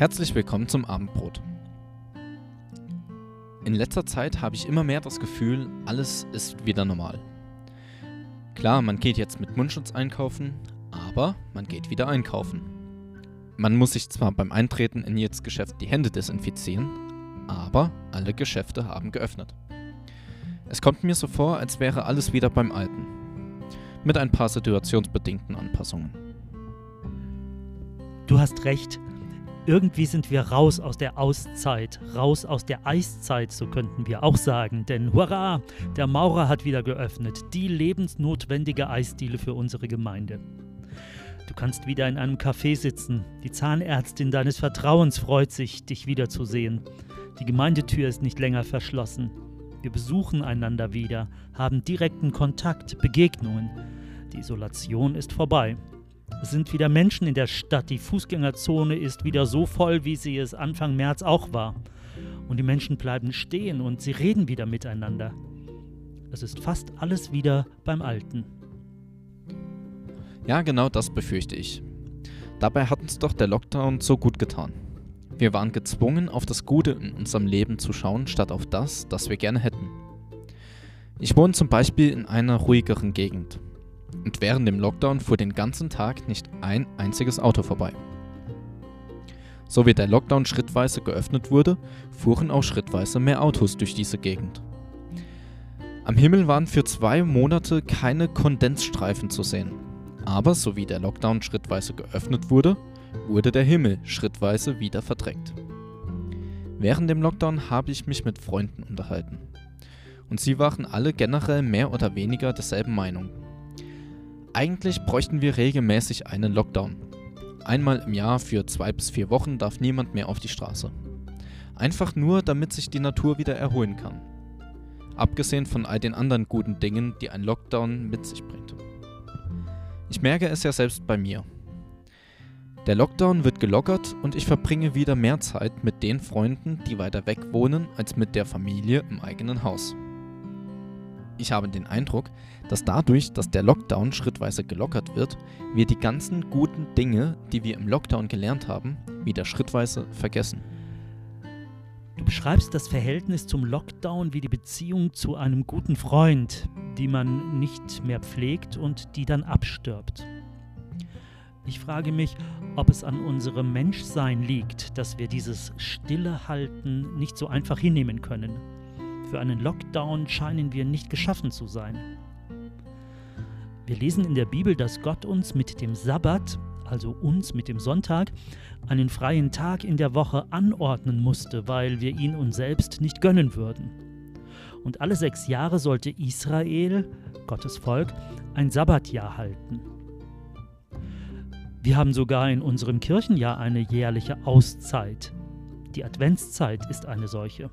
Herzlich willkommen zum Abendbrot. In letzter Zeit habe ich immer mehr das Gefühl, alles ist wieder normal. Klar, man geht jetzt mit Mundschutz einkaufen, aber man geht wieder einkaufen. Man muss sich zwar beim Eintreten in jedes Geschäft die Hände desinfizieren, aber alle Geschäfte haben geöffnet. Es kommt mir so vor, als wäre alles wieder beim Alten. Mit ein paar situationsbedingten Anpassungen. Du hast recht, irgendwie sind wir raus aus der Auszeit, raus aus der Eiszeit, so könnten wir auch sagen. Denn hurra, der Maurer hat wieder geöffnet, die lebensnotwendige Eisdiele für unsere Gemeinde. Du kannst wieder in einem Café sitzen. Die Zahnärztin deines Vertrauens freut sich, dich wiederzusehen. Die Gemeindetür ist nicht länger verschlossen. Wir besuchen einander wieder, haben direkten Kontakt, Begegnungen. Die Isolation ist vorbei. Es sind wieder Menschen in der Stadt. Die Fußgängerzone ist wieder so voll, wie sie es Anfang März auch war. Und die Menschen bleiben stehen und sie reden wieder miteinander. Es ist fast alles wieder beim Alten. Ja, genau das befürchte ich. Dabei hat uns doch der Lockdown so gut getan. Wir waren gezwungen, auf das Gute in unserem Leben zu schauen, statt auf das, das wir gerne hätten. Ich wohne zum Beispiel in einer ruhigeren Gegend. Und während dem Lockdown fuhr den ganzen Tag nicht ein einziges Auto vorbei. So wie der Lockdown schrittweise geöffnet wurde, fuhren auch schrittweise mehr Autos durch diese Gegend. Am Himmel waren für zwei Monate keine Kondensstreifen zu sehen. Aber so wie der Lockdown schrittweise geöffnet wurde, wurde der Himmel schrittweise wieder verdreckt. Während dem Lockdown habe ich mich mit Freunden unterhalten. Und sie waren alle generell mehr oder weniger derselben Meinung. Eigentlich bräuchten wir regelmäßig einen Lockdown. Einmal im Jahr für zwei bis vier Wochen darf niemand mehr auf die Straße. Einfach nur, damit sich die Natur wieder erholen kann. Abgesehen von all den anderen guten Dingen, die ein Lockdown mit sich bringt. Ich merke es ja selbst bei mir. Der Lockdown wird gelockert und ich verbringe wieder mehr Zeit mit den Freunden, die weiter weg wohnen, als mit der Familie im eigenen Haus. Ich habe den Eindruck, dass dadurch, dass der Lockdown schrittweise gelockert wird, wir die ganzen guten Dinge, die wir im Lockdown gelernt haben, wieder schrittweise vergessen. Du beschreibst das Verhältnis zum Lockdown wie die Beziehung zu einem guten Freund, die man nicht mehr pflegt und die dann abstirbt. Ich frage mich, ob es an unserem Menschsein liegt, dass wir dieses Stille halten nicht so einfach hinnehmen können. Für einen Lockdown scheinen wir nicht geschaffen zu sein. Wir lesen in der Bibel, dass Gott uns mit dem Sabbat, also uns mit dem Sonntag, einen freien Tag in der Woche anordnen musste, weil wir ihn uns selbst nicht gönnen würden. Und alle sechs Jahre sollte Israel, Gottes Volk, ein Sabbatjahr halten. Wir haben sogar in unserem Kirchenjahr eine jährliche Auszeit. Die Adventszeit ist eine solche.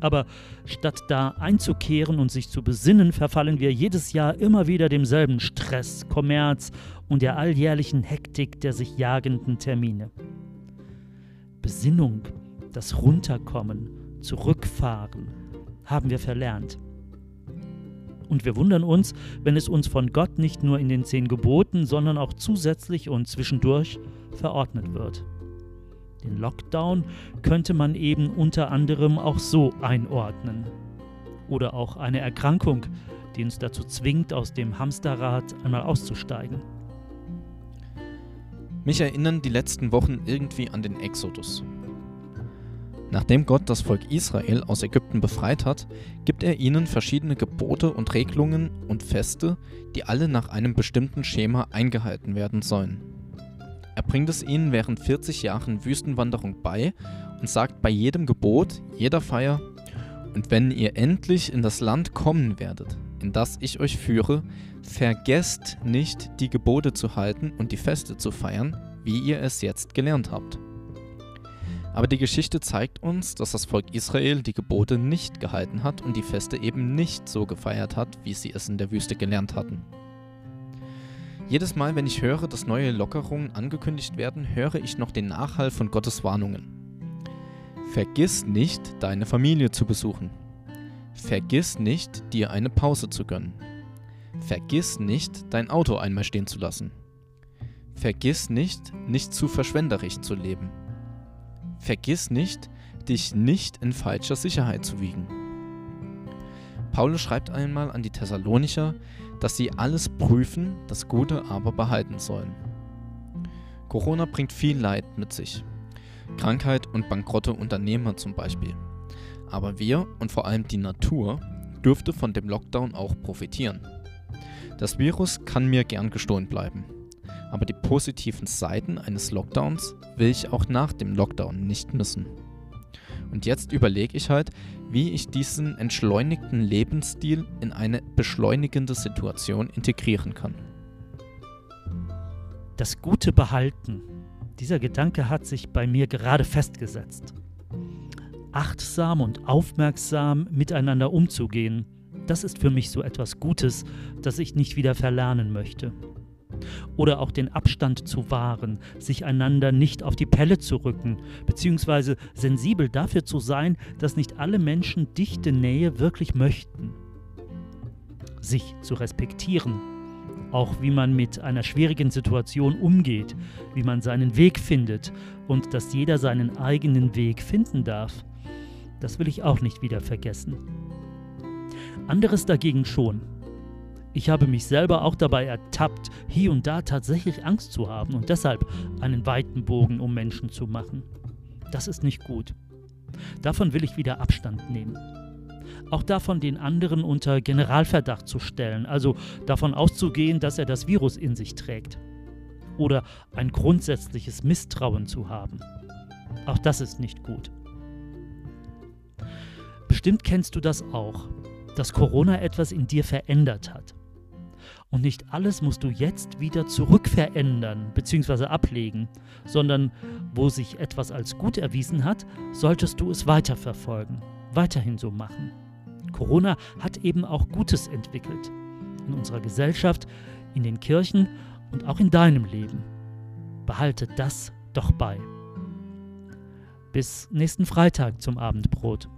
Aber statt da einzukehren und sich zu besinnen, verfallen wir jedes Jahr immer wieder demselben Stress, Kommerz und der alljährlichen Hektik der sich jagenden Termine. Besinnung, das Runterkommen, Zurückfahren haben wir verlernt. Und wir wundern uns, wenn es uns von Gott nicht nur in den zehn Geboten, sondern auch zusätzlich und zwischendurch verordnet wird. Den Lockdown könnte man eben unter anderem auch so einordnen. Oder auch eine Erkrankung, die uns dazu zwingt, aus dem Hamsterrad einmal auszusteigen. Mich erinnern die letzten Wochen irgendwie an den Exodus. Nachdem Gott das Volk Israel aus Ägypten befreit hat, gibt er ihnen verschiedene Gebote und Regelungen und Feste, die alle nach einem bestimmten Schema eingehalten werden sollen. Er bringt es ihnen während 40 Jahren Wüstenwanderung bei und sagt bei jedem Gebot, jeder Feier, und wenn ihr endlich in das Land kommen werdet, in das ich euch führe, vergesst nicht die Gebote zu halten und die Feste zu feiern, wie ihr es jetzt gelernt habt. Aber die Geschichte zeigt uns, dass das Volk Israel die Gebote nicht gehalten hat und die Feste eben nicht so gefeiert hat, wie sie es in der Wüste gelernt hatten. Jedes Mal, wenn ich höre, dass neue Lockerungen angekündigt werden, höre ich noch den Nachhall von Gottes Warnungen. Vergiss nicht, deine Familie zu besuchen. Vergiss nicht, dir eine Pause zu gönnen. Vergiss nicht, dein Auto einmal stehen zu lassen. Vergiss nicht, nicht zu verschwenderisch zu leben. vergiss nicht, dich nicht in falscher Sicherheit zu wiegen. Paulus schreibt einmal an die Thessalonicher, dass sie alles prüfen, das Gute aber behalten sollen. Corona bringt viel Leid mit sich. Krankheit und bankrotte Unternehmer zum Beispiel. Aber wir und vor allem die Natur dürfte von dem Lockdown auch profitieren. Das Virus kann mir gern gestohlen bleiben. Aber die positiven Seiten eines Lockdowns will ich auch nach dem Lockdown nicht missen. Und jetzt überlege ich halt, wie ich diesen entschleunigten Lebensstil in eine beschleunigende Situation integrieren kann. Das Gute behalten. Dieser Gedanke hat sich bei mir gerade festgesetzt. Achtsam und aufmerksam miteinander umzugehen, das ist für mich so etwas Gutes, das ich nicht wieder verlernen möchte. Oder auch den Abstand zu wahren, sich einander nicht auf die Pelle zu rücken, beziehungsweise sensibel dafür zu sein, dass nicht alle Menschen dichte Nähe wirklich möchten. Sich zu respektieren, auch wie man mit einer schwierigen Situation umgeht, wie man seinen Weg findet und dass jeder seinen eigenen Weg finden darf. Das will ich auch nicht wieder vergessen. Anderes dagegen schon. Ich habe mich selber auch dabei ertappt, hier und da tatsächlich Angst zu haben und deshalb einen weiten Bogen um Menschen zu machen. Das ist nicht gut. Davon will ich wieder Abstand nehmen. Auch davon, den anderen unter Generalverdacht zu stellen, also davon auszugehen, dass er das Virus in sich trägt. Oder ein grundsätzliches Misstrauen zu haben. Auch das ist nicht gut. Bestimmt kennst du das auch, dass Corona etwas in dir verändert hat. Und nicht alles musst du jetzt wieder zurückverändern bzw. ablegen, sondern wo sich etwas als gut erwiesen hat, solltest du es weiterverfolgen, weiterhin so machen. Corona hat eben auch Gutes entwickelt. In unserer Gesellschaft, in den Kirchen und auch in deinem Leben. Behalte das doch bei. Bis nächsten Freitag zum Abendbrot.